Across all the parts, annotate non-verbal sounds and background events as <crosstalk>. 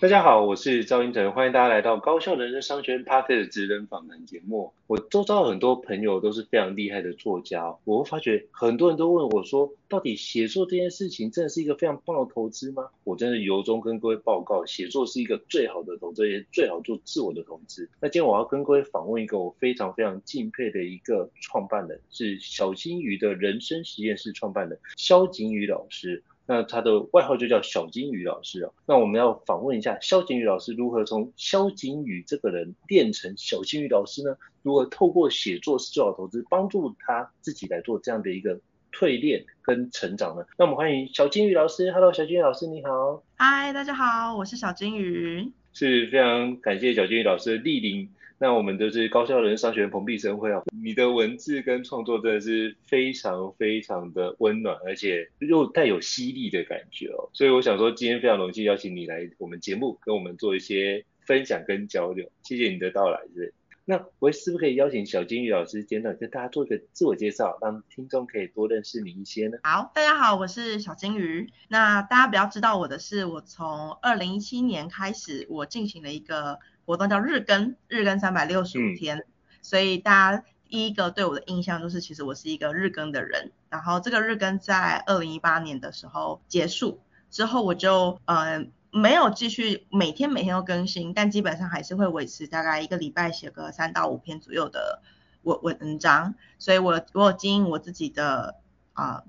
大家好，我是赵英成，欢迎大家来到高效人生商学院 Podcast 职人访谈节目。我周遭很多朋友都是非常厉害的作家，我会发觉很多人都问我说，到底写作这件事情真的是一个非常棒的投资吗？我真的由衷跟各位报告，写作是一个最好的投资，也最好做自我的投资。那今天我要跟各位访问一个我非常非常敬佩的一个创办人，是小金鱼的人生实验室创办人萧景宇老师。那他的外号就叫小金鱼老师啊。那我们要访问一下萧景宇老师如何从萧景宇这个人变成小金鱼老师呢？如何透过写作是最好投资，帮助他自己来做这样的一个蜕变跟成长呢？那我们欢迎小金鱼老师。Hello，小金鱼老师你好。嗨，大家好，我是小金鱼。是非常感谢小金鱼老师的莅临。那我们都是高校人商学院蓬荜生辉啊，你的文字跟创作真的是非常非常的温暖，而且又带有犀利的感觉哦。所以我想说，今天非常荣幸邀请你来我们节目，跟我们做一些分享跟交流。谢谢你的到来，是。那我是不是可以邀请小金鱼老师简短跟大家做一个自我介绍，让听众可以多认识你一些呢？好，大家好，我是小金鱼。那大家比较知道我的是，我从二零一七年开始，我进行了一个。活动叫日更，日更三百六十五天，嗯，所以大家第一个对我的印象就是，其实我是一个日更的人。然后这个日更在二零一八年的时候结束之后，我就呃没有继续每天每天都更新，但基本上还是会维持大概一个礼拜写个三到五篇左右的文文章。所以我我有经营我自己的啊，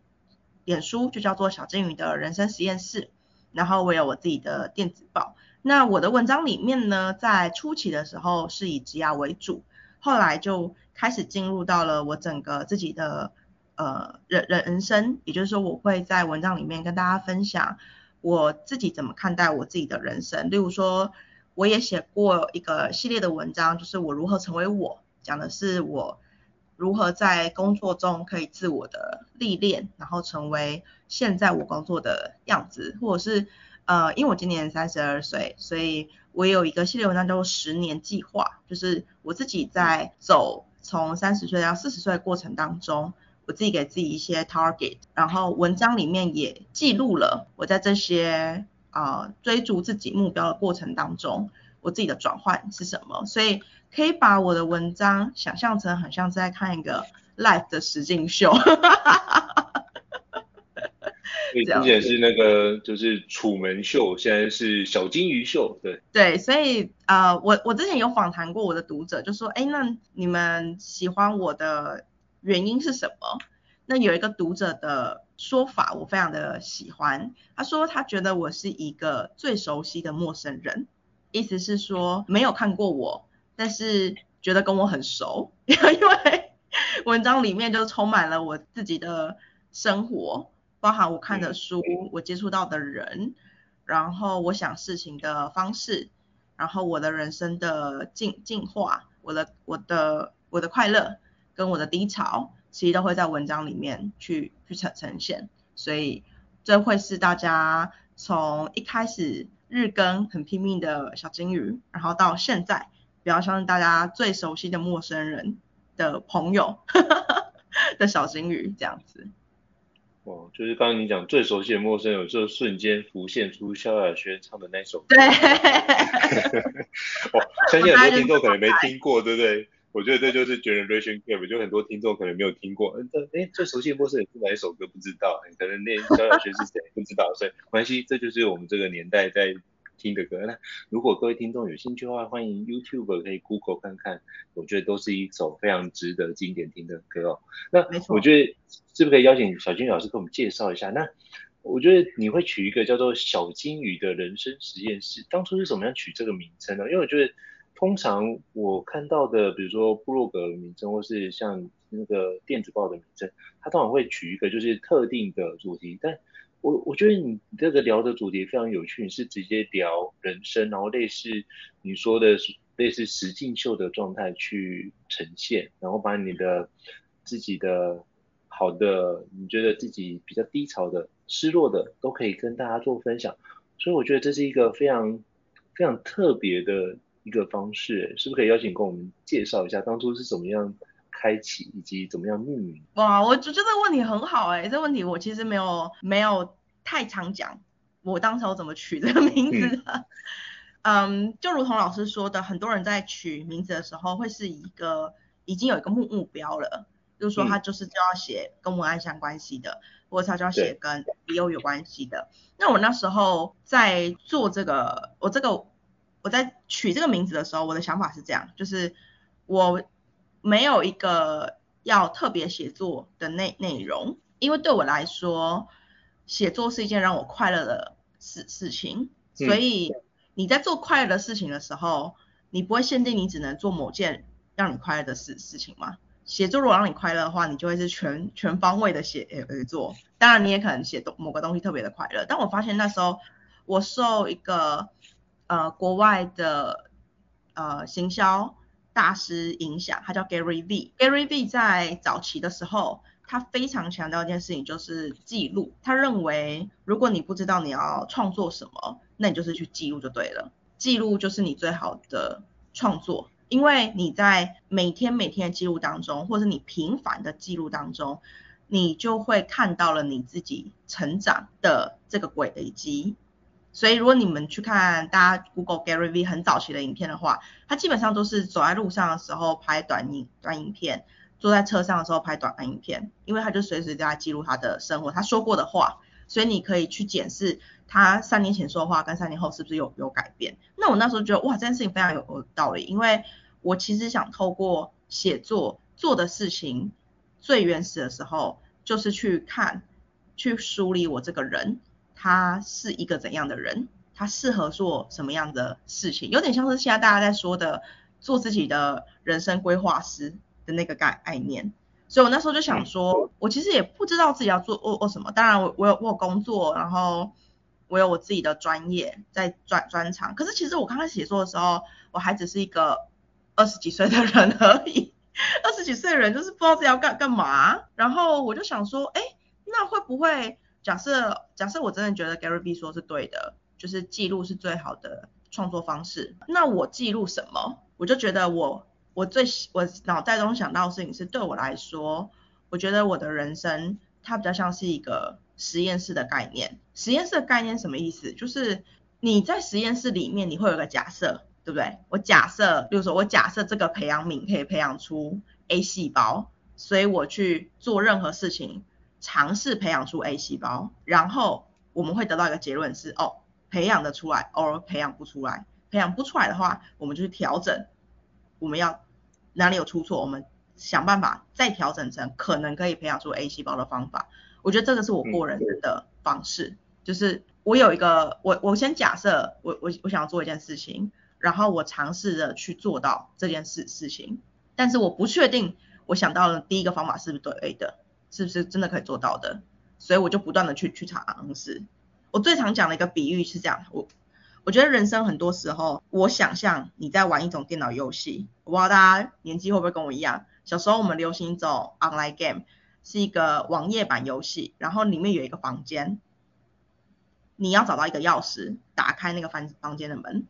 脸书就叫做小金鱼的人生实验室，然后我有我自己的电子报。那我的文章里面呢，在初期的时候是以职涯为主，后来就开始进入到了我整个自己的呃人人生，也就是说我会在文章里面跟大家分享我自己怎么看待我自己的人生。例如说，我也写过一个系列的文章，就是我如何成为我，讲的是我如何在工作中可以自我的历练，然后成为现在我工作的样子，或者是。呃，因为我今年三十二岁，所以我有一个系列文章叫做十年计划，就是我自己在走从三十岁到四十岁的过程当中，我自己给自己一些 target，然后文章里面也记录了我在这些啊、追逐自己目标的过程当中，我自己的转换是什么，所以可以把我的文章想象成很像是在看一个 live 的实境秀。<laughs> 之前是那个就是楚门秀，现在是小金鱼秀，对。对，所以呃，我我之前有访谈过我的读者，就说，哎，那你们喜欢我的原因是什么？那有一个读者的说法，我非常的喜欢。他说他觉得我是一个最熟悉的陌生人，意思是说没有看过我，但是觉得跟我很熟，<laughs> 因为文章里面就充满了我自己的生活。包含我看的书，我接触到的人，然后我想事情的方式，然后我的人生的进进化，我的我的我的快乐跟我的低潮，其实都会在文章里面去去呈呈现，所以这会是大家从一开始日更很拼命的小金鱼，然后到现在比较像是大家最熟悉的陌生人的朋友。<laughs> 的小金鱼这样子。哦，就是刚刚你讲最熟悉的陌生人，有时候瞬间浮现出萧亚轩唱的那首歌。对。<laughs> 哦，相信很多听众可能没听过，对不对？我觉得这就是 Generation Gap，就很多听众可能没有听过。嗯，哎，最熟悉的陌生人是哪一首歌？不知道，可能连萧亚轩是谁不知道，所以没关系，这就是我们这个年代在听的歌。那如果各位听众有兴趣的话，欢迎 YouTube 可以 Google 看看，我觉得都是一首非常值得经典听的歌哦。那我觉得是不是可以邀请小金鱼老师给我们介绍一下？那我觉得你会取一个叫做小金鱼的人生实验室，当初是怎么样取这个名称呢？因为我觉得。通常我看到的，比如说部落格的名称，或是像那个电子报的名称，它通常会取一个就是特定的主题。但我我觉得你这个聊的主题非常有趣，你是直接聊人生，然后类似你说的类似实境秀的状态去呈现，然后把你的自己的好的，你觉得自己比较低潮的、失落的，都可以跟大家做分享。所以我觉得这是一个非常非常特别的。一个方式，是不是可以邀请跟我们介绍一下当初是怎么样开启，以及怎么样命名？哇，我觉得这个问题很好哎、欸，这个问题我其实没有没有太常讲，我当时我怎么取这个名字的？嗯，嗯，就如同老师说的，很多人在取名字的时候会是一个已经有一个目目标了，就是说他就是就要写跟文案相关系的，嗯、或者他就要写跟 BO 有关系的。那我那时候在做这个，我这个。我在取这个名字的时候，我的想法是这样，就是我没有一个要特别写作的内内容，因为对我来说，写作是一件让我快乐的事事情，所以你在做快乐的事情的时候，你不会限定你只能做某件让你快乐的事事情吗？写作如果让你快乐的话，你就会是全全方位的写而做，当然你也可能写某个东西特别的快乐，但我发现那时候我受一个。呃，国外的呃行销大师影响，他叫 Gary V。Gary V 在早期的时候，他非常强调一件事情，就是记录。他认为，如果你不知道你要创作什么，那你就是去记录就对了。记录就是你最好的创作，因为你在每天每天的记录当中，或者你频繁的记录当中，你就会看到了你自己成长的这个轨迹。所以如果你们去看大家 Google Gary V 很早期的影片的话，他基本上都是走在路上的时候拍短影短影片，坐在车上的时候拍短影片，因为他就随时在记录他的生活，他说过的话，所以你可以去检视他三年前说的话跟三年后是不是有有改变。那我那时候觉得哇，这件事情非常有有道理，因为我其实想透过写作做的事情，最原始的时候就是去看，去梳理我这个人。他是一个怎样的人？他适合做什么样的事情？有点像是现在大家在说的，做自己的人生规划师的那个概概念。所以我那时候就想说，我其实也不知道自己要做做做什么。当然我，我我有我有工作，然后我有我自己的专业在专专长。可是其实我刚开始写作的时候，我还只是一个二十几岁的人而已。<laughs> 二十几岁的人就是不知道自己要干干嘛。然后我就想说，哎，那会不会？假设假设我真的觉得 Gary V 说是对的，就是记录是最好的创作方式。那我记录什么？我就觉得我我最我脑袋中想到的事情是，对我来说，我觉得我的人生它比较像是一个实验室的概念。实验室的概念什么意思？就是你在实验室里面，你会有个假设，对不对？我假设，比如说我假设这个培养皿可以培养出 A 细胞，所以我去做任何事情。尝试培养出 A 细胞，然后我们会得到一个结论是，哦，培养得出来，，or 培养不出来。培养不出来的话，我们就去调整，我们要哪里有出错，我们想办法再调整成可能可以培养出 A 细胞的方法。我觉得这个是我过人的方式，就是我有一个，我我先假设我我我想要做一件事情，然后我尝试着去做到这件事事情，但是我不确定我想到的第一个方法是不是对的。是不是真的可以做到的？所以我就不断的去去尝试。我最常讲的一个比喻是这样，我我觉得人生很多时候，我想象你在玩一种电脑游戏，我不知道大家年纪会不会跟我一样，小时候我们流行一种 online game，是一个网页版游戏，然后里面有一个房间，你要找到一个钥匙，打开那个房房间的门。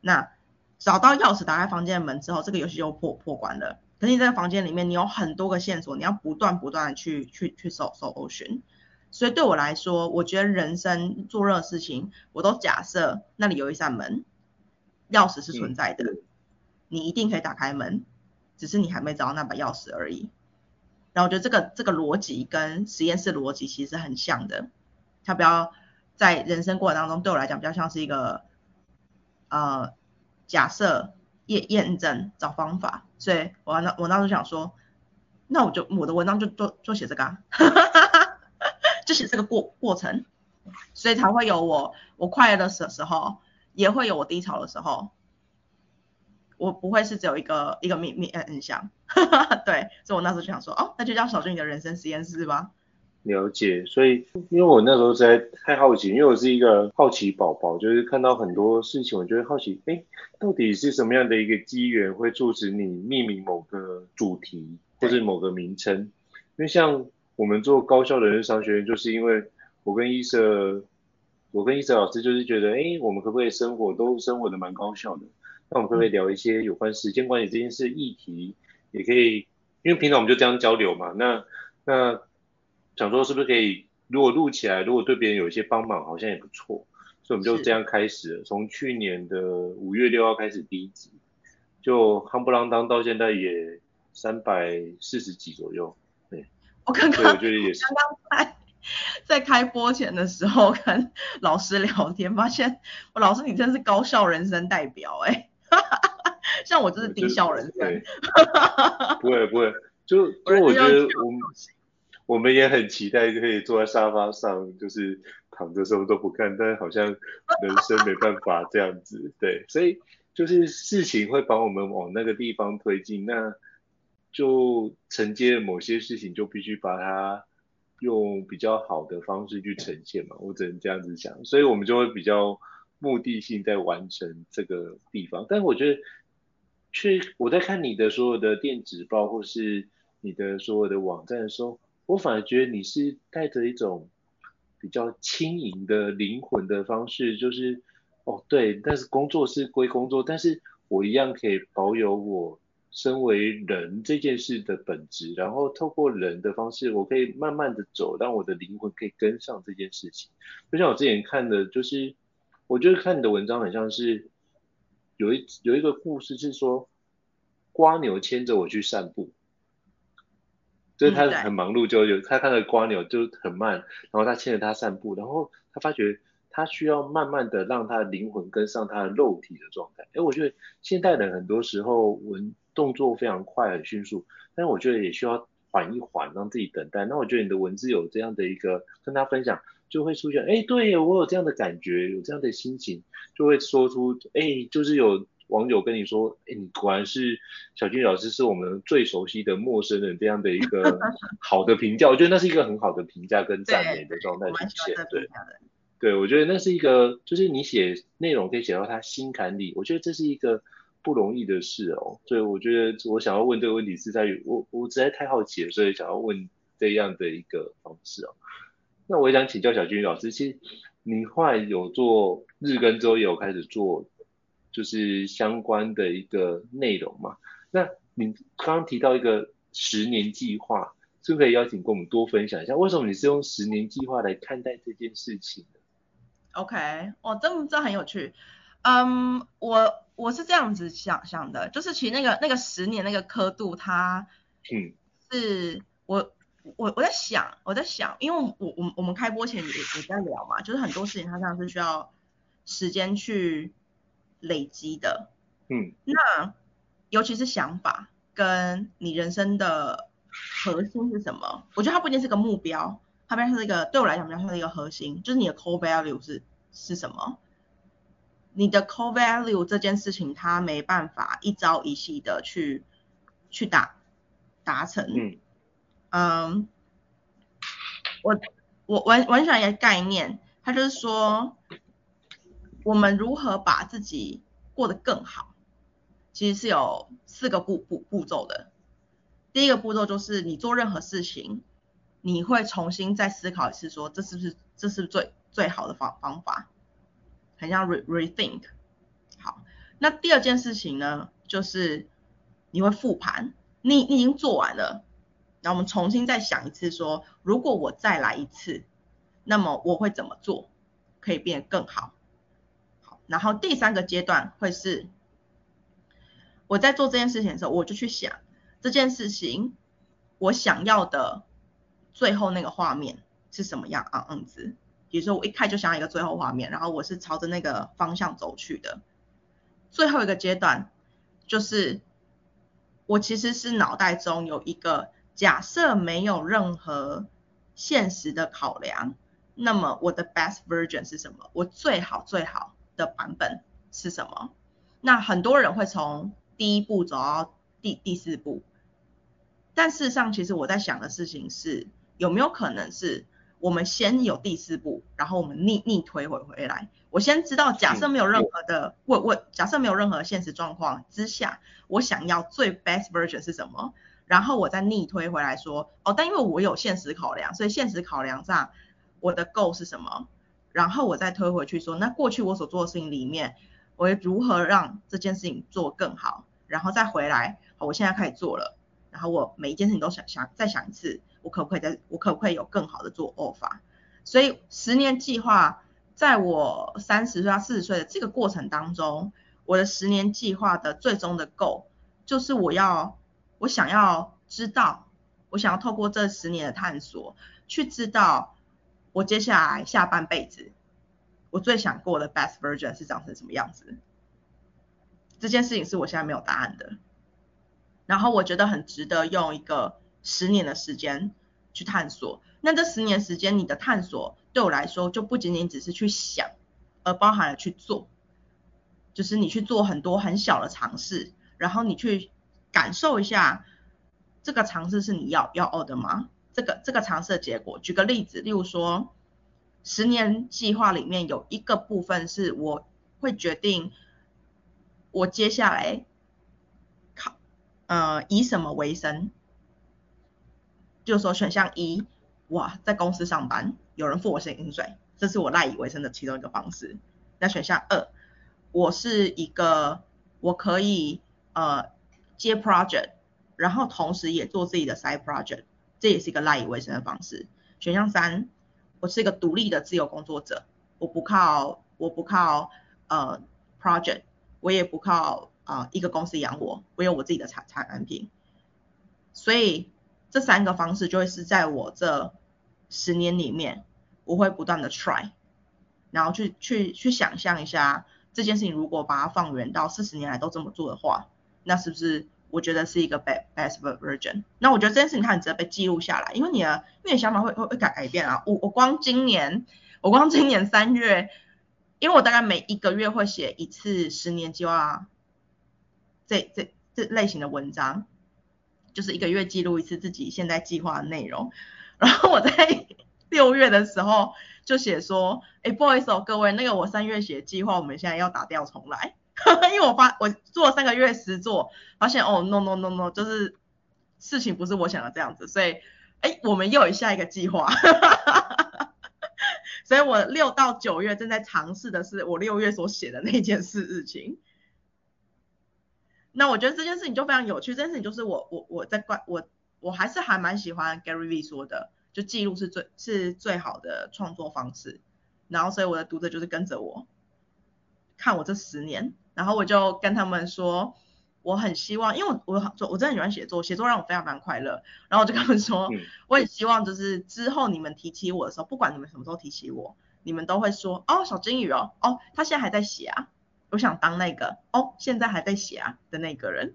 那找到钥匙，打开房间的门之后，这个游戏就破破关了。可是你在房间里面，你有很多个线索，你要不断不断的去去去搜搜寻。所以对我来说，我觉得人生做任何事情，我都假设那里有一扇门，钥匙是存在的，嗯、你一定可以打开门，只是你还没找到那把钥匙而已。然后我觉得这个这个逻辑跟实验室逻辑其实很像的，它比较在人生过程当中对我来讲比较像是一个呃假设验验证找方法，所以我那我那时候想说，那我就我的文章就就就写这个啊。<laughs> 就写这个过过程，所以才会有我我快乐的时时候，也会有我低潮的时候。我不会是只有一个一个面面印象，<laughs> 对，所以我那时候就想说，哦，那就叫小俊的人生实验室吧。了解，所以因为我那时候实在太好奇，因为我是一个好奇宝宝，就是看到很多事情，我就会好奇，哎，到底是什么样的一个机缘会促使你命名某个主题或者某个名称？因为像。我们做高校人生商学院，就是因为我跟伊瑟，我跟伊瑟老师就是觉得，哎，我们可不可以生活都生活的蛮高效的？那我们可不可以聊一些有关时间管理这件事议题？也可以，因为平常我们就这样交流嘛。那那想说是不是可以，如果录起来，如果对别人有一些帮忙，好像也不错。所以我们就这样开始了，从去年的五月六号开始第一集，就夯不啷当到现在也三百四十几左右。对我刚刚刚刚在在开播前的时候跟老师聊天，发现我老师你真是高效人生代表哎，<laughs> 像我就是低效人生。<laughs> 不会不会，就因为我觉得我们我们也很期待可以坐在沙发上，就是躺着什么都不看，但好像人生没办法这样子，对，所以就是事情会把我们往那个地方推进，那。就承接某些事情，就必须把它用比较好的方式去呈现嘛，我只能这样子想，所以我们就会比较目的性在完成这个地方。但我觉得，去我在看你的所有的电子报或是你的所有的网站的时候，我反而觉得你是带着一种比较轻盈的灵魂的方式，就是哦对，但是工作是归工作，但是我一样可以保有我。身为人这件事的本质，然后透过人的方式，我可以慢慢的走，让我的灵魂可以跟上这件事情。就像我之前看的，就是我觉得看你的文章很像是有一有一个故事是说，瓜牛牵着我去散步，就是他很忙碌，就有他看到蜗牛就很慢，然后他牵着他散步，然后他发觉他需要慢慢的让他的灵魂跟上他的肉体的状态。哎，我觉得现代人很多时候文。动作非常快，很迅速，但是我觉得也需要缓一缓，让自己等待。那我觉得你的文字有这样的一个跟他分享，就会出现，哎，对我有这样的感觉，有这样的心情，就会说出，哎，就是有网友跟你说，哎，你果然是小俊老师，是我们最熟悉的陌生人这样的一个 <laughs> 好的评价。我觉得那是一个很好的评价跟赞美的状态出现，对，对，我觉得那是一个，就是你写内容可以写到他心坎里，我觉得这是一个。不容易的事哦，所以我觉得我想要问这个问题是在于我我实在太好奇了，所以想要问这样的一个方式哦。那我也想请教小俊老师，其实你后来有做日更之后，也有开始做就是相关的一个内容嘛？那你刚刚提到一个十年计划，是不是可以邀请跟我们多分享一下，为什么你是用十年计划来看待这件事情的？OK，哦，这这很有趣。嗯，我我是这样子想想的，就是其实那个那个十年那个刻度，它，嗯，是我我我在想我在想，因为我我我们开播前也也在聊嘛，就是很多事情它这样是需要时间去累积的，嗯，那尤其是想法跟你人生的核心是什么？我觉得它不一定是个目标，它比较是一个对我来讲比较像是一个核心，就是你的 core value 是是什么？你的 core value 这件事情，它没办法一朝一夕的去去达达成。嗯，嗯，我我我我很喜欢一个概念，它就是说，我们如何把自己过得更好，其实是有四个步步步骤的。第一个步骤就是你做任何事情，你会重新再思考一次，说这是不是这是最最好的方方法。很像 re rethink，好，那第二件事情呢，就是你会复盘，你你已经做完了，然后我们重新再想一次说，说如果我再来一次，那么我会怎么做，可以变得更好。然后第三个阶段会是，我在做这件事情的时候，我就去想这件事情我想要的最后那个画面是什么样样子。比如说我一开就想要一个最后画面，然后我是朝着那个方向走去的。最后一个阶段就是。我其实是脑袋中有一个假设，没有任何现实的考量，那么我的 best version 是什么？我最好最好的版本是什么？那很多人会从第一步走到第第四步，但事实上，其实我在想的事情是，有没有可能是？我们先有第四步，然后我们逆逆推回回来。我先知道，假设没有任何的问问，假设没有任何现实状况之下，我想要最 best version 是什么？然后我再逆推回来说，哦，但因为我有现实考量，所以现实考量上我的 goal 是什么？然后我再推回去说，那过去我所做的事情里面，我如何让这件事情做更好？然后再回来，好，我现在开始做了，然后我每一件事情都想想再想一次。我可不可以再，我可不可以有更好的做法？所以十年计划，在我三十岁到四十岁的这个过程当中，我的十年计划的最终的 goal 就是我要，我想要知道，我想要透过这十年的探索，去知道我接下来下半辈子，我最想过的 best version 是长成什么样子。这件事情是我现在没有答案的，然后我觉得很值得用一个。十年的时间去探索，那这十年时间你的探索对我来说就不仅仅只是去想，而包含了去做，就是你去做很多很小的尝试，然后你去感受一下这个尝试是你要要的吗？这个这个尝试的结果，举个例子，例如说十年计划里面有一个部分是我会决定我接下来考呃以什么为生。就是说选项一，哇，在公司上班，有人付我薪水，这是我赖以为生的其中一个方式。那选项二，我是一个我可以呃接 project，然后同时也做自己的 side project，这也是一个赖以为生的方式。选项三，我是一个独立的自由工作者，我不靠我不靠呃 project，我也不靠啊、一个公司养我，我有我自己的产产品，所以。这三个方式就会是在我这十年里面，我会不断的 try，然后去去去想象一下这件事情，如果把它放远到四十年来都这么做的话，那是不是我觉得是一个 best best version？那我觉得这件事情它很值得被记录下来，因为你的因为你想法会会会改改变啊。我我光今年我光今年三月，因为我大概每一个月会写一次十年计划这这这类型的文章。就是一个月记录一次自己现在计划的内容，然后我在 <laughs> 六月的时候就写说，哎，不好意思哦，各位，那个我三月写计划，我们现在要打掉重来，<laughs> 因为我发我做了三个月实作，发现哦，no no no no，就是事情不是我想的这样子，所以，哎，我们又有下一个计划，<laughs> 所以我六到九月正在尝试的是我六月所写的那件事事情。那我觉得这件事情就非常有趣，这件事情就是我我我在关我我还是还蛮喜欢 Gary V 说的，就记录是最是最好的创作方式。然后所以我的读者就是跟着我看我这十年，然后我就跟他们说，我很希望，因为我我我真的很喜欢写作，写作让我非常非常快乐。然后我就跟他们说，<laughs> 我很希望就是之后你们提起我的时候，不管你们什么时候提起我，你们都会说，哦，小金鱼哦，哦，他现在还在写啊。我想当那个哦，现在还在写啊的那个人。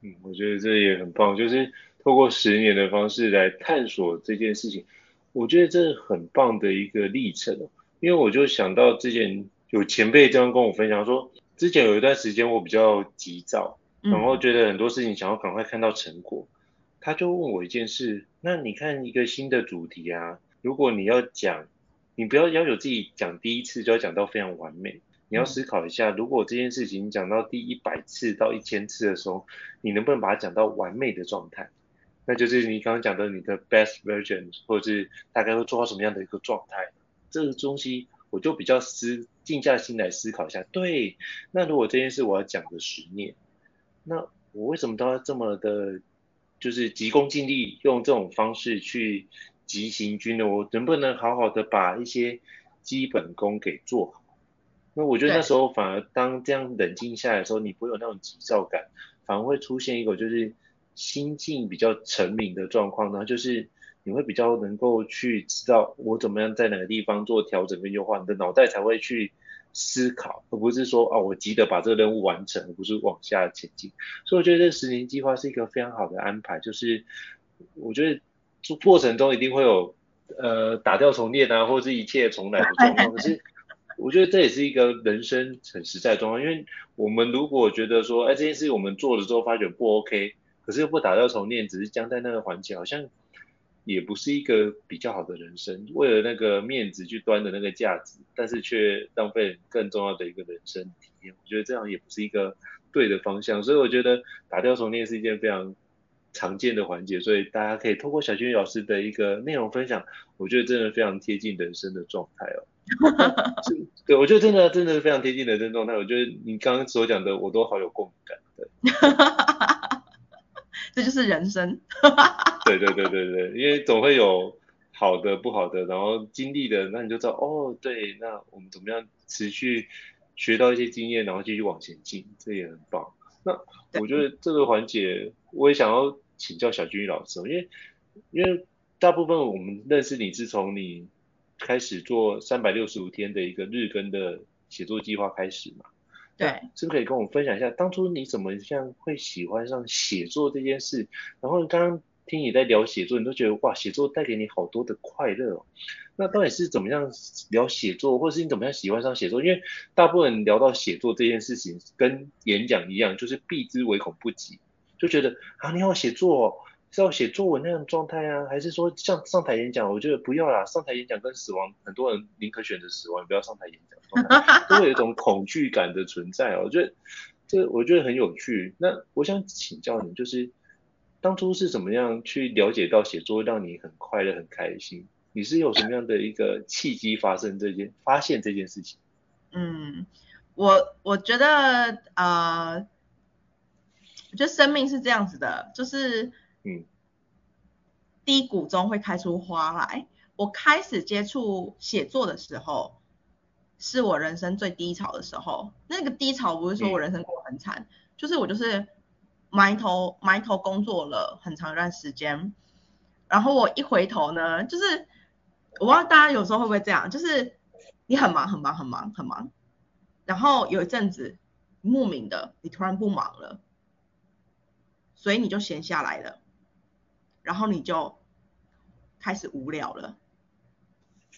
嗯，我觉得这也很棒，就是透过十年的方式来探索这件事情，我觉得这是很棒的一个历程。因为我就想到之前有前辈这样跟我分享说，之前有一段时间我比较急躁，然后觉得很多事情想要赶快看到成果，嗯、他就问我一件事，那你看一个新的主题啊，如果你要讲，你不要要求自己讲第一次就要讲到非常完美。你要思考一下，如果这件事情讲到第一百次到一千次的时候，你能不能把它讲到完美的状态？那就是你刚刚讲的你的 best version，或者是大概会做到什么样的一个状态？这个东西我就比较思静下心来思考一下。对，那如果这件事我要讲个十年，那我为什么都要这么的就是急功近利，用这种方式去急行军呢？我能不能好好的把一些基本功给做好？那我觉得那时候反而当这样冷静下来的时候，你不会有那种急躁感，反而会出现一个就是心境比较沉明的状况呢，就是你会比较能够去知道我怎么样在哪个地方做调整跟优化，你的脑袋才会去思考，而不是说啊我急着把这个任务完成，而不是往下前进。所以我觉得这十年计划是一个非常好的安排，就是我觉得做过程中一定会有呃打掉重练啊，或者是一切重来的状况，可是。我觉得这也是一个人生很实在的状况，因为我们如果觉得说，哎，这件事情我们做了之后发觉不 OK，可是又不打掉重练，只是僵在那个环节，好像也不是一个比较好的人生。为了那个面子去端的那个架子，但是却浪费更重要的一个人生体验。我觉得这样也不是一个对的方向，所以我觉得打掉重练是一件非常常见的环节，所以大家可以透过小金鱼老师的一个内容分享，我觉得真的非常贴近人生的状态哦。<laughs> 对，我觉得真的真的是非常贴近人生状态。我觉得你刚刚所讲的，我都好有共感的。<laughs> 这就是人生。<laughs> 对对对对对，因为总会有好的、不好的，然后经历的，那你就知道哦，对，那我们怎么样持续学到一些经验，然后继续往前进，这也很棒。那我觉得这个环节，我也想要请教小金鱼老师，因为因为大部分我们认识你是从你。开始做三百六十五天的一个日更的写作计划开始嘛？对，是不是可以跟我们分享一下，当初你怎么像会喜欢上写作这件事？然后刚刚听你在聊写作，你都觉得哇，写作带给你好多的快乐哦。那到底是怎么样聊写作，或者是你怎么样喜欢上写作？因为大部分人聊到写作这件事情，跟演讲一样，就是避之唯恐不及，就觉得啊，你要写作哦。是要写作文那样状态啊，还是说像上台演讲？我觉得不要啦，上台演讲跟死亡，很多人宁可选择死亡，不要上台演讲，<laughs> 都会有一种恐惧感的存在哦。我觉得这我觉得很有趣。那我想请教你，就是当初是怎么样去了解到写作让你很快乐、很开心？你是有什么样的一个契机发生这件发现这件事情？嗯，我我觉得呃，我觉得生命是这样子的，就是。嗯，低谷中会开出花来。我开始接触写作的时候，是我人生最低潮的时候。那个低潮不是说我人生过得很惨，嗯、就是我就是埋头埋头工作了很长一段时间，然后我一回头呢，就是我不知道大家有时候会不会这样，就是你很忙很忙很忙很忙，然后有一阵子莫名的你突然不忙了，所以你就闲下来了。然后你就开始无聊了，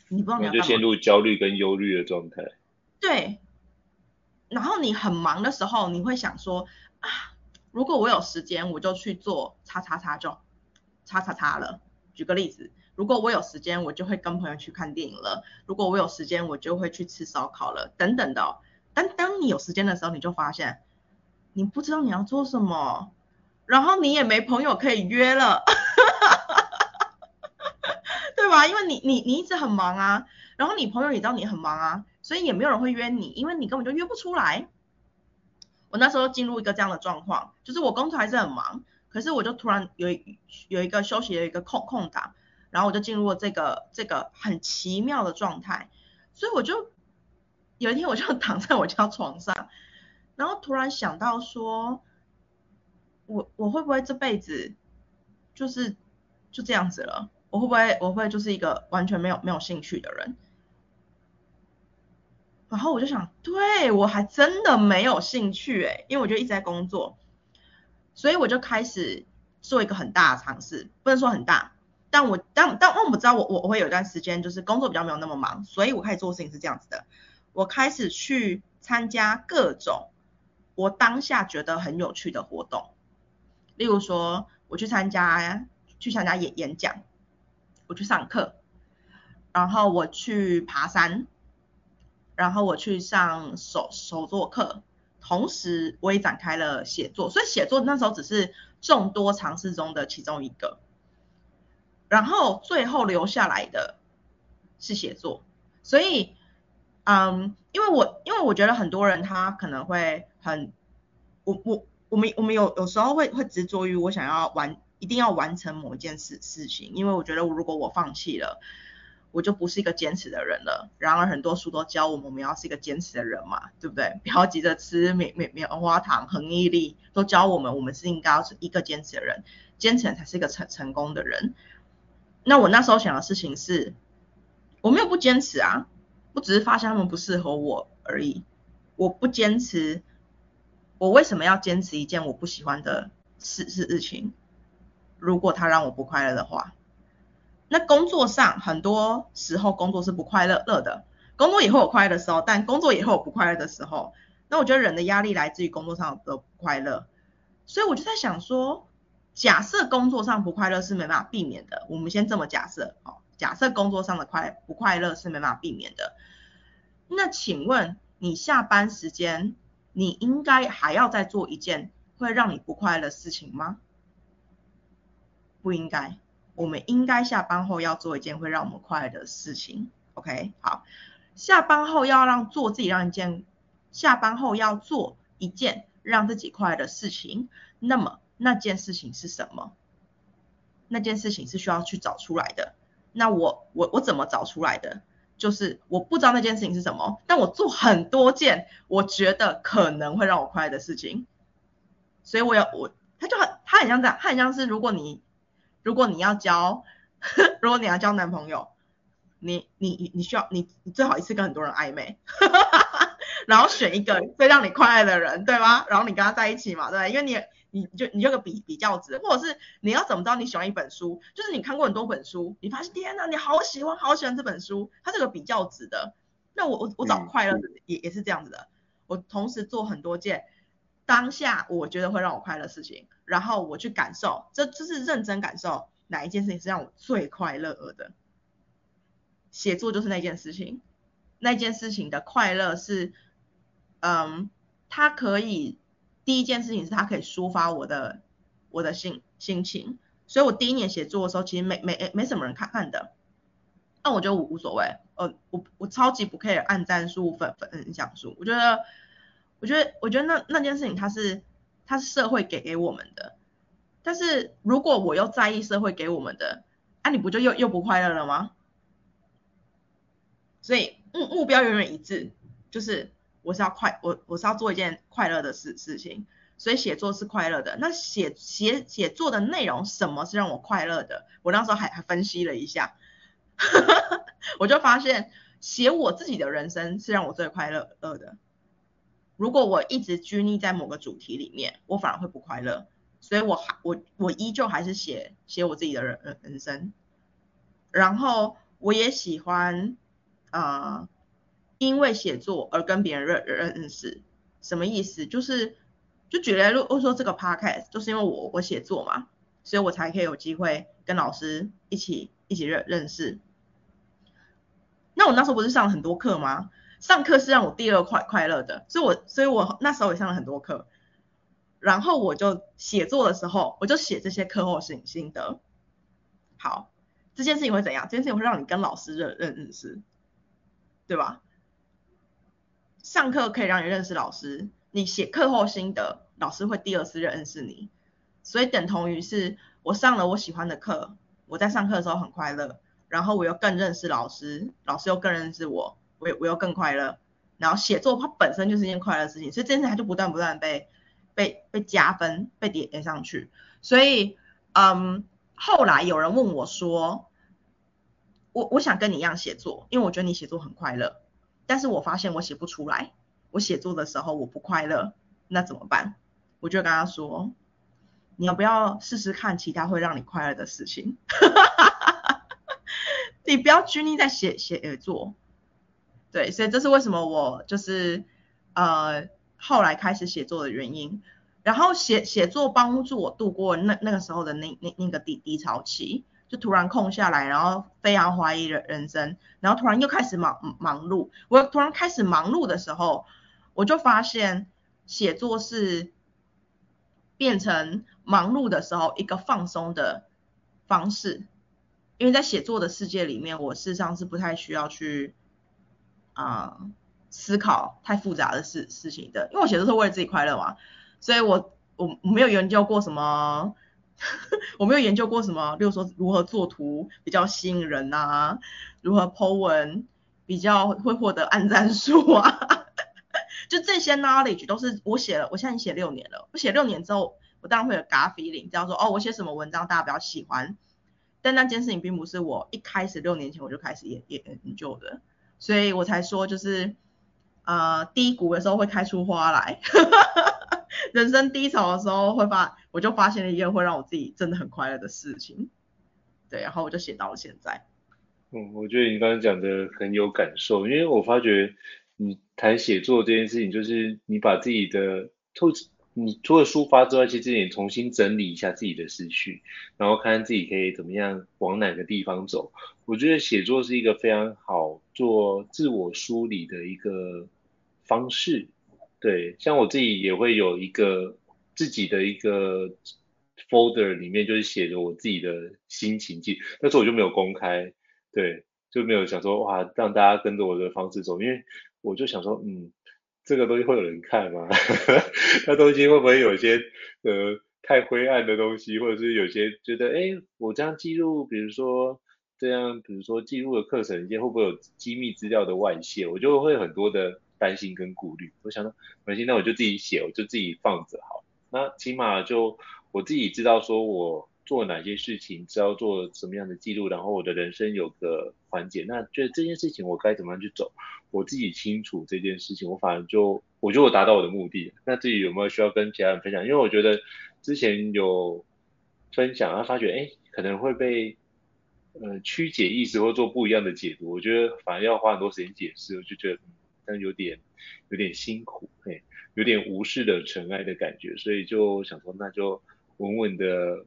你不知道你要干嘛，就陷入焦虑跟忧虑的状态。对，然后你很忙的时候，你会想说啊，如果我有时间，我就去做叉叉叉就叉叉叉了。举个例子，如果我有时间，我就会跟朋友去看电影了；如果我有时间，我就会去吃烧烤了，等等的。但当你有时间的时候，你就发现你不知道你要做什么，然后你也没朋友可以约了。<laughs> 对吧？因为你你你一直很忙啊，然后你朋友也知道你很忙啊，所以也没有人会约你，因为你根本就约不出来。我那时候进入一个这样的状况，就是我工作还是很忙，可是我就突然有有一个休息的一个空空档，然后我就进入了这个这个很奇妙的状态，所以我就有一天我就躺在我家床上，然后突然想到说，我我会不会这辈子就是就这样子了？我会不会我会就是一个完全没有没有兴趣的人？然后我就想，对，我还真的没有兴趣诶，因为我就一直在工作，所以我就开始做一个很大的尝试，不能说很大，但我但但我不知道我我我会有一段时间就是工作比较没有那么忙，所以我开始做事情是这样子的，我开始去参加各种我当下觉得很有趣的活动，例如说我去参加去参加演演讲。我去上课，然后我去爬山，然后我去上手手作课，同时我也展开了写作，所以写作那时候只是众多尝试中的其中一个，然后最后留下来的是写作，所以，嗯，因为我因为我觉得很多人他可能会很，我我我们我们有有时候会会执着于我想要完。一定要完成某一件事事情，因为我觉得如果我放弃了，我就不是一个坚持的人了。然而很多书都教我们，我们要是一个坚持的人嘛，对不对？不要急着吃棉棉棉花糖，恒毅力都教我们，我们是应该要是一个坚持的人，坚持才是一个成成功的人。那我那时候想的事情是，我没有不坚持啊，我只是发现他们不适合我而已。我不坚持，我为什么要坚持一件我不喜欢的事事事情？如果他让我不快乐的话，那工作上很多时候工作是不快乐乐的，工作也会有快乐的时候，但工作也会有不快乐的时候。那我觉得人的压力来自于工作上的不快乐，所以我就在想说，假设工作上不快乐是没办法避免的，我们先这么假设，好，假设工作上的快不快乐是没办法避免的，那请问你下班时间，你应该还要再做一件会让你不快乐的事情吗？不应该，我们应该下班后要做一件会让我们快乐的事情。OK，好，下班后要让做自己让一件，下班后要做一件让自己快乐的事情。那么那件事情是什么？那件事情是需要去找出来的。那我我我怎么找出来的？就是我不知道那件事情是什么，但我做很多件我觉得可能会让我快乐的事情。所以我要我，他就很他很像这样，他很像是如果你。如果你要交，<laughs> 如果你要交男朋友，你你你需要你你最好一次跟很多人暧昧，<laughs> 然后选一个最让你快乐的人，对吗？然后你跟他在一起嘛，对，因为你你就你有个比比较值，或者是你要怎么知道你喜欢一本书？就是你看过很多本书，你发现天哪，你好喜欢好喜欢这本书，它是个比较值的。那我我我找快乐也也是这样子的，我同时做很多件。当下我觉得会让我快乐的事情，然后我去感受，这这是认真感受哪一件事情是让我最快乐的。写作就是那件事情，那件事情的快乐是，嗯，它可以第一件事情是它可以抒发我的我的心心情，所以我第一年写作的时候其实没没没什么人看看的，那我就无无所谓，呃，我我超级不 care 按赞数粉分享数，我觉得。我觉得，我觉得那那件事情，它是它是社会给给我们的，但是如果我又在意社会给我们的，啊，你不就又又不快乐了吗？所以目目标永远一致，就是我是要快，我我是要做一件快乐的事事情，所以写作是快乐的。那写写写作的内容，什么是让我快乐的？我那时候还还分析了一下，<laughs> 我就发现写我自己的人生是让我最快乐乐的。如果我一直拘泥在某个主题里面，我反而会不快乐。所以我还我我依旧还是写写我自己的人人生。然后我也喜欢啊、呃，因为写作而跟别人认认识。什么意思？就是就举例，如果说这个 podcast 就是因为我我写作嘛，所以我才可以有机会跟老师一起一起认认识。那我那时候不是上了很多课吗？上课是让我第二快快乐的，所以我所以我那时候也上了很多课，然后我就写作的时候，我就写这些课后心心得。好，这件事情会怎样？这件事情会让你跟老师认认认识，对吧？上课可以让你认识老师，你写课后心得，老师会第二次认识你，所以等同于是我上了我喜欢的课，我在上课的时候很快乐，然后我又更认识老师，老师又更认识我。我我又更快乐，然后写作它本身就是一件快乐的事情，所以这件事它就不断不断被被被加分，被叠叠上去。所以，嗯，后来有人问我说，我我想跟你一样写作，因为我觉得你写作很快乐，但是我发现我写不出来，我写作的时候我不快乐，那怎么办？我就跟他说，你要不要试试看其他会让你快乐的事情？<laughs> 你不要拘泥在写写作。对，所以这是为什么我就是呃后来开始写作的原因。然后写写作帮助我度过那那个时候的那那那个低低潮期，就突然空下来，然后非常怀疑人人生，然后突然又开始忙忙碌。我突然开始忙碌的时候，我就发现写作是变成忙碌的时候一个放松的方式，因为在写作的世界里面，我事实上是不太需要去。啊、思考太复杂的事事情的，因为我写作是为了自己快乐嘛，所以我我没有研究过什么 <laughs> 我没有研究过什么，例如说如何做图比较吸引人啊，如何 po 文比较会获得按赞数啊，<laughs> 就这些 knowledge 都是我写了，我现在写六年了，我写六年之后，我当然会有 gut feeling，这样说哦，我写什么文章大家比较喜欢，但那件事情并不是我一开始六年前我就开始研研究的，所以我才说就是呃低谷的时候会开出花来。<laughs> 人生低潮的时候会发，我就发现了一件会让我自己真的很快乐的事情，对，然后我就写到了现在。嗯，我觉得你刚刚讲的很有感受，因为我发觉你谈写作这件事情，就是你把自己的透，你除了抒发之外，其实你重新整理一下自己的思绪，然后看看自己可以怎么样往哪个地方走。我觉得写作是一个非常好做自我梳理的一个方式。对，像我自己也会有一个自己的一个 folder，里面就是写着我自己的心情记，但是我就没有公开，对，就没有想说哇，让大家跟着我的方式走，因为我就想说，嗯，这个东西会有人看吗？<laughs> 那东西会不会有些呃太灰暗的东西，或者是有些觉得，哎，我这样记录，比如说这样，比如说记录的课程一些会不会有机密资料的外泄？我就会很多的。担心跟顾虑，我想说，没关，那我就自己写，我就自己放着好。那起码就我自己知道说我做哪些事情，知道做什么样的记录，然后我的人生有个环节。那觉得这件事情我该怎么样去走，我自己清楚这件事情，我反而就我觉得我达到我的目的。那自己有没有需要跟其他人分享？因为我觉得之前有分享，然后发觉哎，可能会被呃曲解意思或做不一样的解读。我觉得反而要花很多时间解释，我就觉得。有点有点辛苦，嘿，有点无视的尘埃的感觉，所以就想说，那就稳稳的、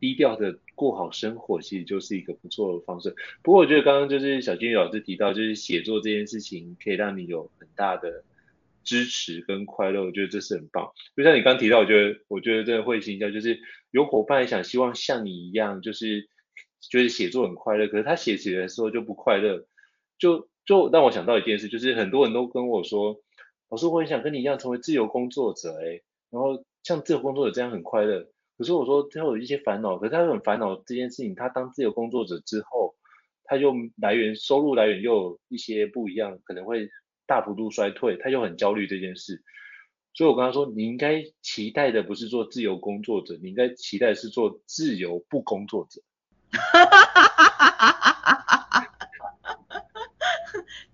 低调的过好生活，其实就是一个不错的方式。不过我觉得刚刚就是小金老师提到，就是写作这件事情可以让你有很大的支持跟快乐，我觉得这是很棒。就像你刚提到，我觉得我觉得真的会心跳，就是有伙伴想希望像你一样，就是觉得写作很快乐，可是他写起来的时候就不快乐，就。就让我想到一件事，就是很多人都跟我说，老师，我很想跟你一样成为自由工作者，哎，然后像自由工作者这样很快乐。可是我说他有一些烦恼，可是他很烦恼这件事情，他当自由工作者之后，他又来源收入来源又有一些不一样，可能会大幅度衰退，他又很焦虑这件事。所以我跟他说，你应该期待的不是做自由工作者，你应该期待是做自由不工作者。<laughs>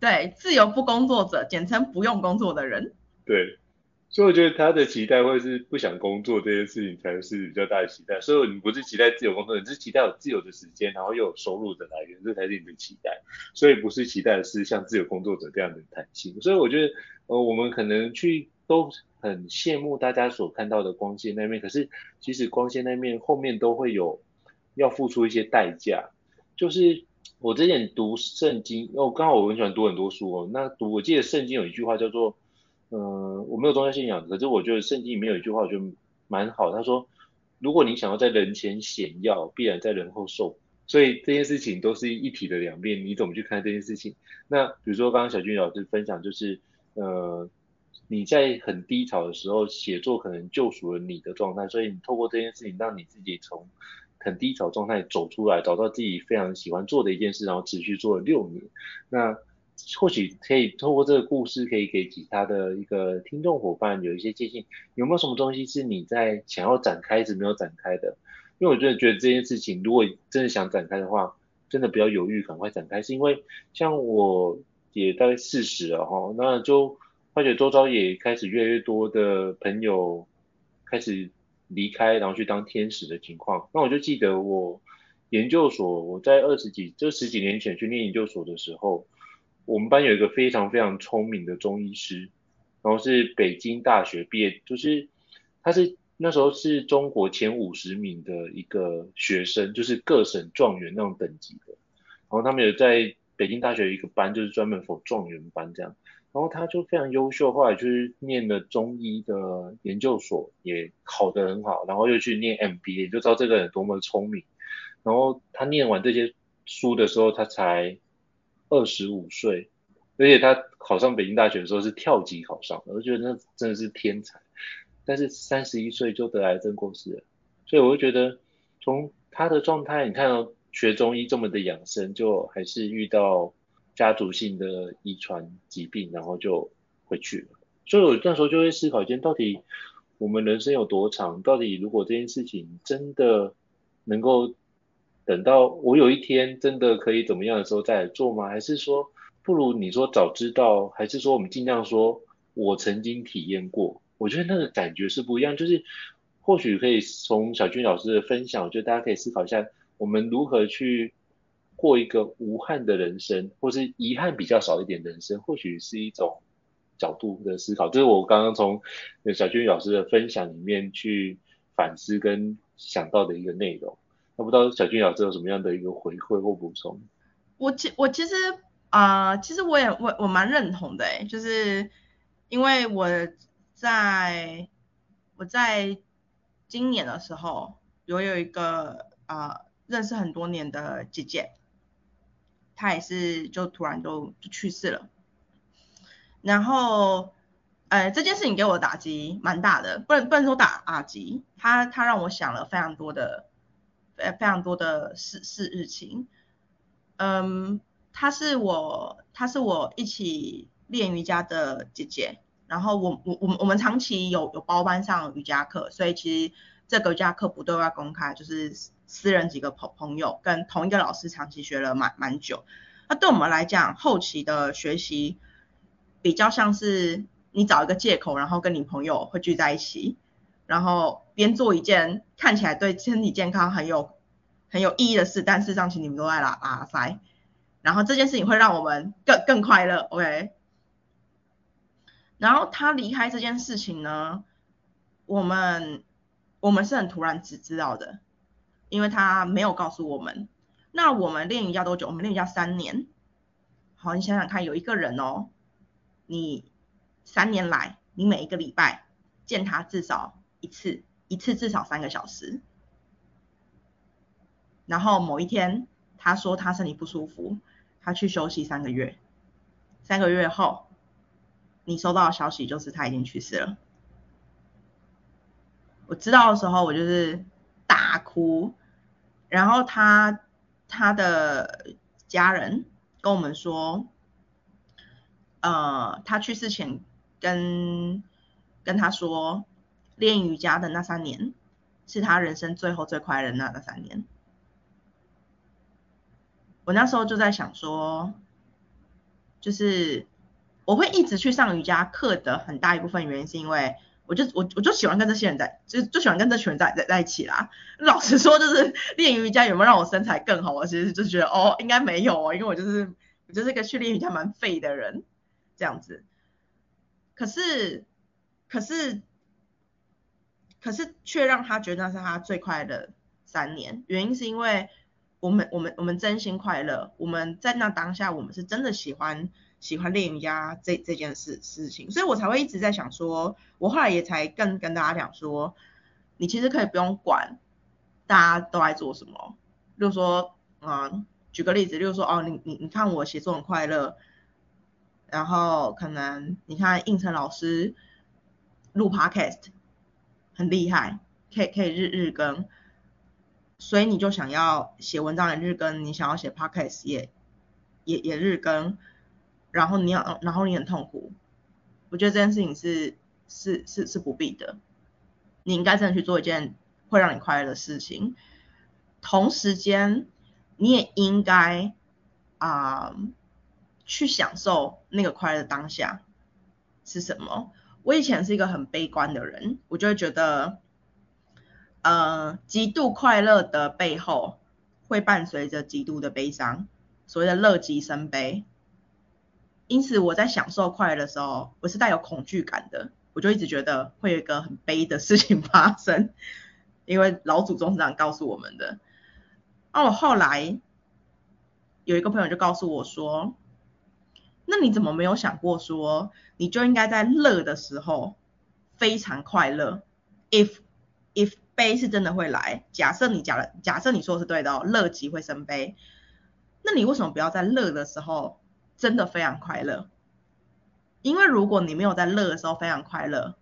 对，自由不工作者，简称不用工作的人。对，所以我觉得他的期待会是不想工作这件事情才是比较大的期待。所以你不是期待自由工作，你是期待有自由的时间，然后又有收入的来源，这才是你的期待。所以不是期待的是像自由工作者这样的弹性。所以我觉得，呃，我们可能去都很羡慕大家所看到的光鲜那面，可是其实光鲜那面后面都会有要付出一些代价，就是。我之前读圣经，哦，刚好我很喜欢读很多书哦。那读，我记得圣经有一句话叫做，嗯、我没有宗教信仰，可是我觉得圣经里面有一句话，我觉得蛮好。他说，如果你想要在人前显耀，必然在人后受。所以这件事情都是一体的两面，你怎么去看这件事情？那比如说刚刚小军老师分享，就是，呃，你在很低潮的时候，写作可能救赎了你的状态，所以你透过这件事情，让你自己从。很低潮状态走出来，找到自己非常喜欢做的一件事，然后持续做了六年。那或许可以透过这个故事，可以给其他的一个听众伙伴有一些借鉴。有没有什么东西是你在想要展开一直没有展开的？因为我真的觉得这件事情，如果真的想展开的话，真的不要犹豫，赶快展开。是因为像我也大概四十了哈，那就发觉周遭也开始越来越多的朋友开始。离开，然后去当天使的情况，那我就记得我研究所，我在二十几，就十几年前去念研究所的时候，我们班有一个非常非常聪明的中医师，然后是北京大学毕业，就是他是那时候是中国前五十名的一个学生，就是各省状元那种等级的，然后他们有在北京大学一个班，就是专门否状元班这样。然后他就非常优秀，后来就是念了中医的研究所，也考得很好，然后又去念 MBA，就知道这个人多么聪明。然后他念完这些书的时候，他才二十五岁，而且他考上北京大学的时候是跳级考上的，我觉得那真的是天才。但是三十一岁就得癌症过世了，所以我就觉得从他的状态，你看到学中医这么的养生，就还是遇到家族性的遗传疾病，然后就回去了。所以我那时候就会思考一件，到底我们人生有多长？到底如果这件事情真的能够等到我有一天真的可以怎么样的时候再来做吗？还是说不如你说早知道？还是说我们尽量说我曾经体验过？我觉得那个感觉是不一样。就是或许可以从小军老师的分享，我觉得大家可以思考一下，我们如何去过一个无憾的人生，或是遗憾比较少一点的人生，或许是一种。角度的思考，这是我刚刚从小君老师的分享里面去反思跟想到的一个内容。那不知道小君老师有什么样的一个回馈或补充？我其我其实啊、其实我也我我蛮认同的诶，就是因为我在我在今年的时候，我有一个啊、认识很多年的姐姐，他也是就突然就就去世了。然后，呃，这件事情给我的打击蛮大的，不能不能说打打击，他他让我想了非常多的，非非常多的事事日情。嗯，她是我，她是我一起练瑜伽的姐姐，然后我我我们我们长期有有包班上瑜伽课，所以其实这个瑜伽课不对外公开，就是私人几个朋朋友跟同一个老师长期学了蛮蛮久。那对我们来讲，后期的学习。比较像是你找一个借口，然后跟你朋友会聚在一起，然后边做一件看起来对身体健康很有很有意义的事，但事实上其实你们都在拉拉塞，然后这件事情会让我们更更快乐，OK？然后他离开这件事情呢，我们我们是很突然只知道的，因为他没有告诉我们。那我们练瑜伽多久？我们练瑜伽三年。好，你想想看，有一个人哦。你三年来，你每一个礼拜见他至少一次，一次至少三个小时。然后某一天，他说他身体不舒服，他去休息三个月。三个月后，你收到的消息就是他已经去世了。我知道的时候，我就是大哭。然后他他的家人跟我们说。呃，他去世前跟跟他说，练瑜伽的那三年是他人生最后最快乐的那个三年。我那时候就在想说，就是我会一直去上瑜伽课的很大一部分原因是因为我就我我就喜欢跟这些人在，就就喜欢跟这群人在在在一起啦。<laughs> 老实说，就是练瑜伽有没有让我身材更好？我其实就觉得哦，应该没有哦，因为我就是我就是一个去练瑜伽蛮废的人。这样子，可是，可是，可是却让他觉得那是他最快乐三年。原因是因为我们，我们，我们真心快乐。我们在那当下，我们是真的喜欢喜欢练瑜伽这这件事事情，所以我才会一直在想说，我后来也才更跟大家讲说，你其实可以不用管大家都在做什么。例如说，嗯，举个例子，例如说，哦，你你你看我写作很快乐。然后可能你看应成老师录 podcast 很厉害，可以可以日日更，所以你就想要写文章的日更，你想要写 podcast 也也也日更，然后你要然后你很痛苦，我觉得这件事情是是是是不必的，你应该真的去做一件会让你快乐的事情，同时间你也应该啊。去享受那个快乐当下是什么？我以前是一个很悲观的人，我就会觉得，呃，极度快乐的背后会伴随着极度的悲伤，所谓的乐极生悲。因此我在享受快乐的时候，我是带有恐惧感的，我就一直觉得会有一个很悲的事情发生，因为老祖宗是这样告诉我们的。那我后来有一个朋友就告诉我说。那你怎么没有想过说，你就应该在乐的时候非常快乐？If if 悲是真的会来，假设你假的，假设你说的是对的哦，乐极会生悲，那你为什么不要在乐的时候真的非常快乐？因为如果你没有在乐的时候非常快乐，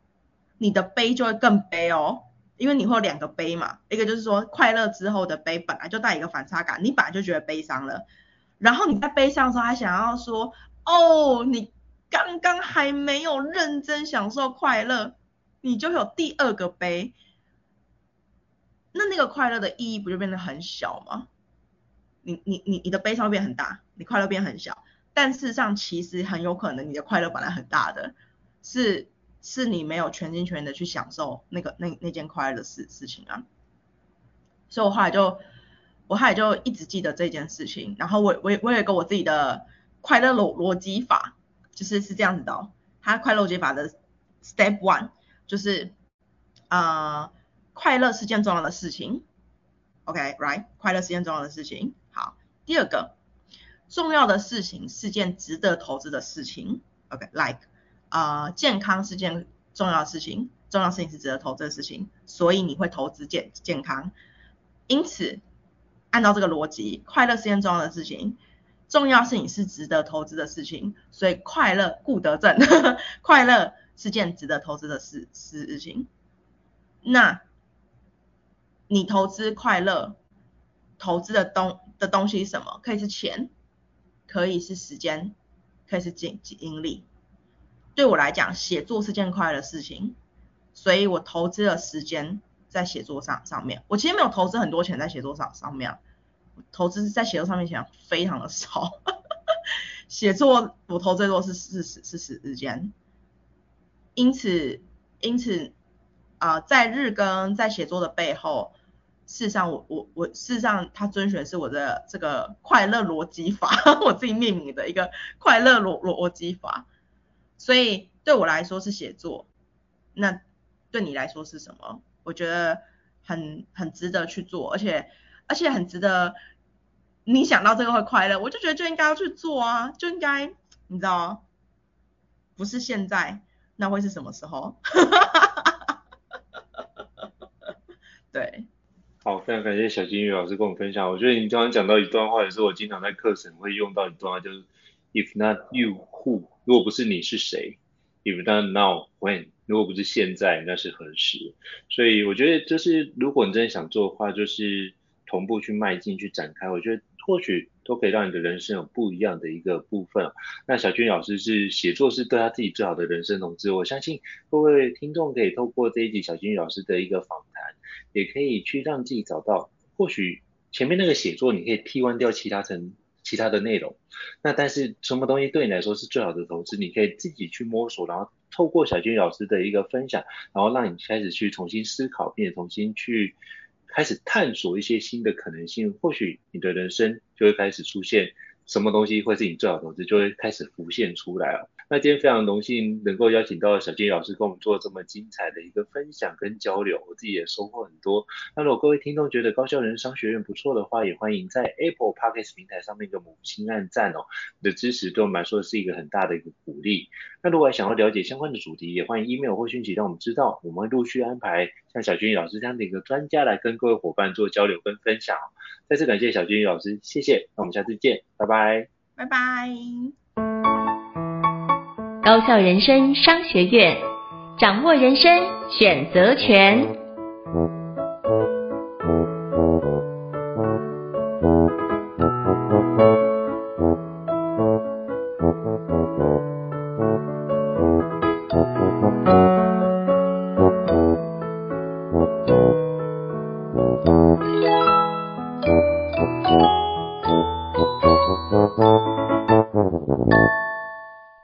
你的悲就会更悲哦。因为你会有两个悲嘛，一个就是说快乐之后的悲本来就带一个反差感，你本来就觉得悲伤了，然后你在悲伤的时候还想要说，哦，你刚刚还没有认真享受快乐，你就有第二个悲，那那个快乐的意义不就变得很小吗？你你你你的悲伤变很大，你快乐变很小，但事实上其实很有可能你的快乐本来很大的，是。是你没有全心全意的去享受那个那那件快乐的事事情啊，所以我后来就我后来就一直记得这件事情，然后我我我有一个我自己的快乐逻逻辑法，就是是这样子的哦，它快乐逻辑法的 step one 就是呃快乐是件重要的事情，OK right 快乐是件重要的事情，好，第二个重要的事情是件值得投资的事情，OK like 啊、呃，健康是件重要的事情，重要事情是值得投资的事情，所以你会投资健健康。因此，按照这个逻辑，快乐是件重要的事情，重要事情是值得投资的事情，所以快乐顾得正，<laughs> 快乐是件值得投资的事事情。那，你投资快乐，投资的东的东西是什么？可以是钱，可以是时间，可以是精精力。对我来讲，写作是件快乐的事情，所以我投资了时间在写作上上面。我其实没有投资很多钱在写作上上面，投资在写作上面钱非常的少。<laughs> 写作我投最多是四十四十时间，因此因此啊、在日更在写作的背后，事实上我我我事实上他遵循的是我的这个快乐逻辑法，<laughs> 我自己命名的一个快乐逻逻辑法。所以对我来说是写作，那对你来说是什么？我觉得很很值得去做，而且而且很值得。你想到这个会快乐，我就觉得就应该要去做啊，就应该，你知道，不是现在，那会是什么时候？<laughs> 对。好，非常感谢小金鱼老师跟我分享。我觉得你刚刚讲到一段话，也是我经常在课程会用到一段话，就是 If not you, who？如果不是你是谁？If not now, when？如果不是现在，那是何时？所以我觉得，就是如果你真的想做的话，就是同步去迈进、去展开。我觉得或许都可以让你的人生有不一样的一个部分。那小军老师是写作是对他自己最好的人生投资。我相信各位听众可以透过这一集小军老师的一个访，也可以去让自己找到，或许前面那个写作你可以替换掉其他层。其他的内容，那但是什么东西对你来说是最好的投资？你可以自己去摸索，然后透过小军老师的一个分享，然后让你开始去重新思考，并且重新去开始探索一些新的可能性。或许你的人生就会开始出现什么东西会是你最好的投资，就会开始浮现出来了。那今天非常荣幸能够邀请到小金老师跟我们做这么精彩的一个分享跟交流，我自己也收获很多。那如果各位听众觉得高效人商学院不错的话，也欢迎在 Apple Podcast 平台上面给我们五星按赞哦，你的支持对我们来说是一个很大的一个鼓励。那如果想要了解相关的主题，也欢迎 email 或讯息让我们知道，我们会陆续安排像小金老师这样的一个专家来跟各位伙伴做交流跟分享。再次感谢小金老师，谢谢，那我们下次见，拜拜，拜拜。高校人生商学院，掌握人生选择权。